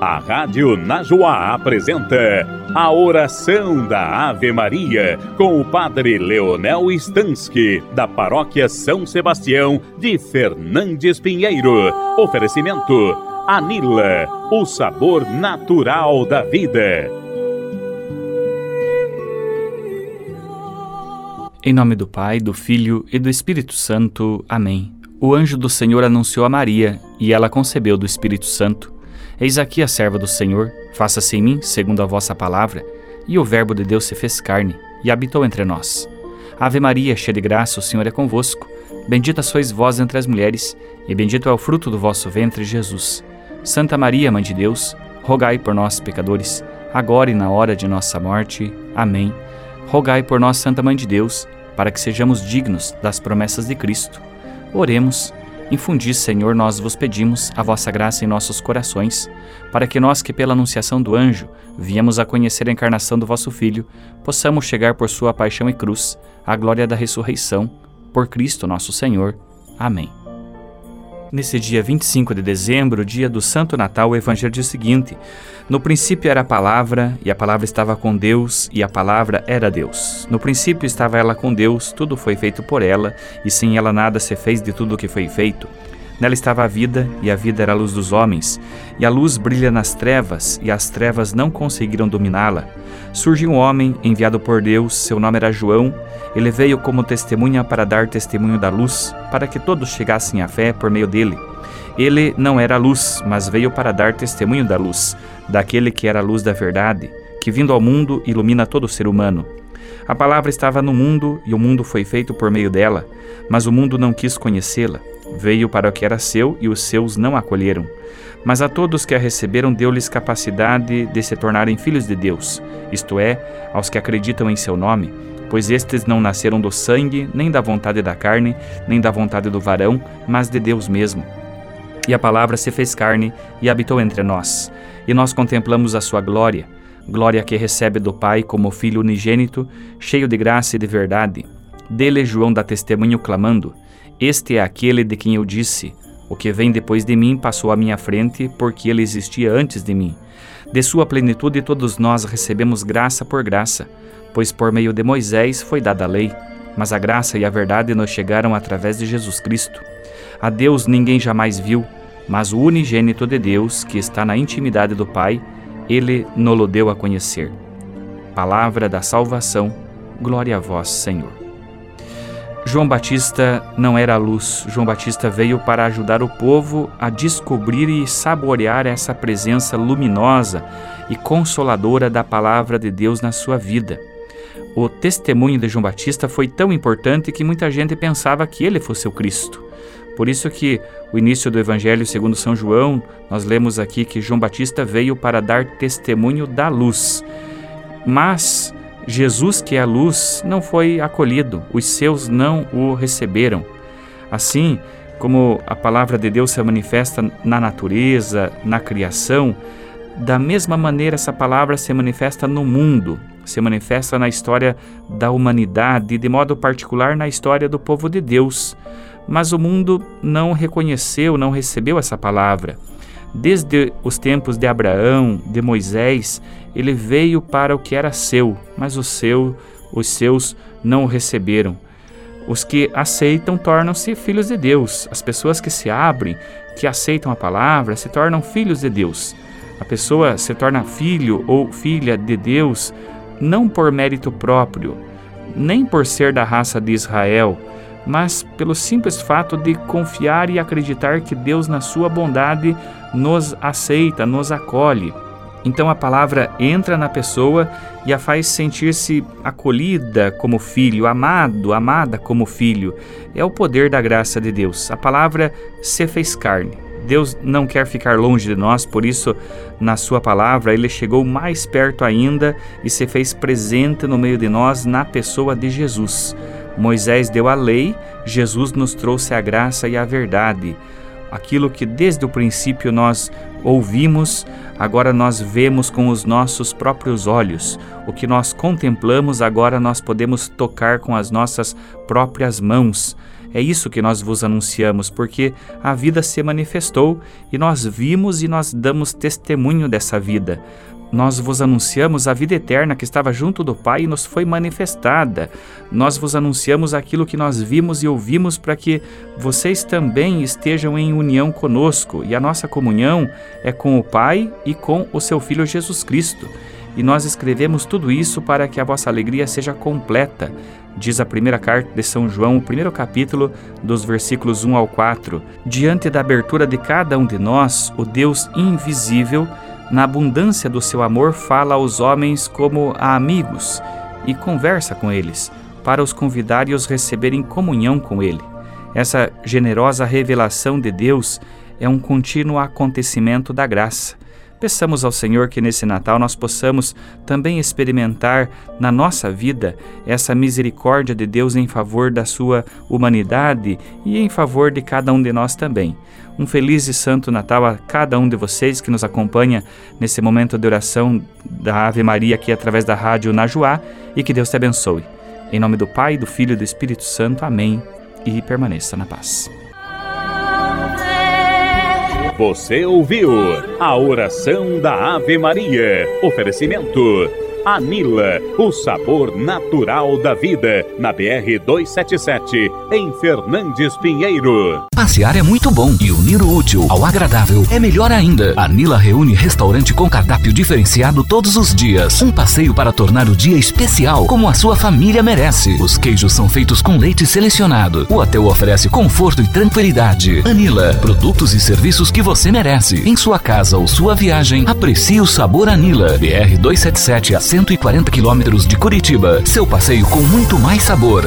A Rádio Najuá apresenta a oração da Ave Maria com o Padre Leonel Stansky, da Paróquia São Sebastião de Fernandes Pinheiro. Oferecimento Anila, o sabor natural da vida. Em nome do Pai, do Filho e do Espírito Santo. Amém. O anjo do Senhor anunciou a Maria, e ela concebeu do Espírito Santo. Eis aqui a serva do Senhor, faça-se em mim segundo a vossa palavra. E o Verbo de Deus se fez carne e habitou entre nós. Ave Maria, cheia de graça, o Senhor é convosco. Bendita sois vós entre as mulheres, e bendito é o fruto do vosso ventre, Jesus. Santa Maria, Mãe de Deus, rogai por nós, pecadores, agora e na hora de nossa morte. Amém. Rogai por nós, Santa Mãe de Deus, para que sejamos dignos das promessas de Cristo. Oremos. Infundi, Senhor, nós vos pedimos a vossa graça em nossos corações, para que nós que pela anunciação do anjo viemos a conhecer a encarnação do vosso Filho, possamos chegar por sua paixão e cruz à glória da ressurreição, por Cristo nosso Senhor. Amém. Nesse dia 25 de dezembro, dia do Santo Natal, o Evangelho diz o seguinte: No princípio era a palavra, e a palavra estava com Deus, e a palavra era Deus. No princípio estava ela com Deus, tudo foi feito por ela, e sem ela nada se fez de tudo o que foi feito. Nela estava a vida, e a vida era a luz dos homens. E a luz brilha nas trevas, e as trevas não conseguiram dominá-la. Surgiu um homem, enviado por Deus, seu nome era João. Ele veio como testemunha para dar testemunho da luz, para que todos chegassem à fé por meio dele. Ele não era luz, mas veio para dar testemunho da luz, daquele que era a luz da verdade, que vindo ao mundo ilumina todo ser humano. A palavra estava no mundo e o mundo foi feito por meio dela, mas o mundo não quis conhecê-la. Veio para o que era seu e os seus não acolheram. Mas a todos que a receberam, deu-lhes capacidade de se tornarem filhos de Deus, isto é, aos que acreditam em seu nome, pois estes não nasceram do sangue, nem da vontade da carne, nem da vontade do varão, mas de Deus mesmo. E a palavra se fez carne e habitou entre nós, e nós contemplamos a sua glória, glória que recebe do Pai como Filho unigênito, cheio de graça e de verdade. Dele João dá testemunho clamando: este é aquele de quem eu disse: O que vem depois de mim passou à minha frente, porque ele existia antes de mim. De sua plenitude todos nós recebemos graça por graça, pois por meio de Moisés foi dada a lei, mas a graça e a verdade nos chegaram através de Jesus Cristo. A Deus ninguém jamais viu, mas o unigênito de Deus, que está na intimidade do Pai, ele nolo deu a conhecer. Palavra da salvação, glória a vós, Senhor. João Batista não era a luz. João Batista veio para ajudar o povo a descobrir e saborear essa presença luminosa e consoladora da palavra de Deus na sua vida. O testemunho de João Batista foi tão importante que muita gente pensava que ele fosse o Cristo. Por isso que o início do Evangelho segundo São João, nós lemos aqui que João Batista veio para dar testemunho da luz. Mas Jesus, que é a luz, não foi acolhido, os seus não o receberam. Assim como a palavra de Deus se manifesta na natureza, na criação, da mesma maneira essa palavra se manifesta no mundo, se manifesta na história da humanidade, de modo particular na história do povo de Deus. Mas o mundo não reconheceu, não recebeu essa palavra. Desde os tempos de Abraão, de Moisés, ele veio para o que era seu, mas o seu, os seus não o receberam. Os que aceitam tornam-se filhos de Deus. As pessoas que se abrem, que aceitam a palavra, se tornam filhos de Deus. A pessoa se torna filho ou filha de Deus não por mérito próprio, nem por ser da raça de Israel, mas pelo simples fato de confiar e acreditar que Deus, na sua bondade, nos aceita, nos acolhe. Então a palavra entra na pessoa e a faz sentir-se acolhida como filho, amado, amada como filho. É o poder da graça de Deus. A palavra se fez carne. Deus não quer ficar longe de nós, por isso, na Sua palavra, Ele chegou mais perto ainda e se fez presente no meio de nós na pessoa de Jesus. Moisés deu a lei, Jesus nos trouxe a graça e a verdade. Aquilo que desde o princípio nós ouvimos, agora nós vemos com os nossos próprios olhos. O que nós contemplamos, agora nós podemos tocar com as nossas próprias mãos. É isso que nós vos anunciamos, porque a vida se manifestou e nós vimos e nós damos testemunho dessa vida. Nós vos anunciamos a vida eterna que estava junto do Pai e nos foi manifestada. Nós vos anunciamos aquilo que nós vimos e ouvimos para que vocês também estejam em união conosco. E a nossa comunhão é com o Pai e com o seu Filho Jesus Cristo. E nós escrevemos tudo isso para que a vossa alegria seja completa. Diz a primeira carta de São João, o primeiro capítulo, dos versículos 1 ao 4. Diante da abertura de cada um de nós, o Deus invisível na abundância do seu amor, fala aos homens como a amigos e conversa com eles, para os convidar e os receber em comunhão com Ele. Essa generosa revelação de Deus é um contínuo acontecimento da graça. Peçamos ao Senhor que nesse Natal nós possamos também experimentar na nossa vida essa misericórdia de Deus em favor da sua humanidade e em favor de cada um de nós também. Um feliz e santo Natal a cada um de vocês que nos acompanha nesse momento de oração da Ave Maria aqui através da rádio Najuá e que Deus te abençoe. Em nome do Pai, do Filho e do Espírito Santo. Amém. E permaneça na paz. Você ouviu a oração da Ave Maria. Oferecimento Anila, o sabor natural da vida, na BR 277, em Fernandes Pinheiro. Passear é muito bom e unir o útil ao agradável é melhor ainda. Anila reúne restaurante com cardápio diferenciado todos os dias. Um passeio para tornar o dia especial, como a sua família merece. Os queijos são feitos com leite selecionado. O hotel oferece conforto e tranquilidade. Anila, produtos e serviços que você merece. Em sua casa ou sua viagem, aprecie o sabor Anila. BR 277 a 140 quilômetros de Curitiba. Seu passeio com muito mais sabor.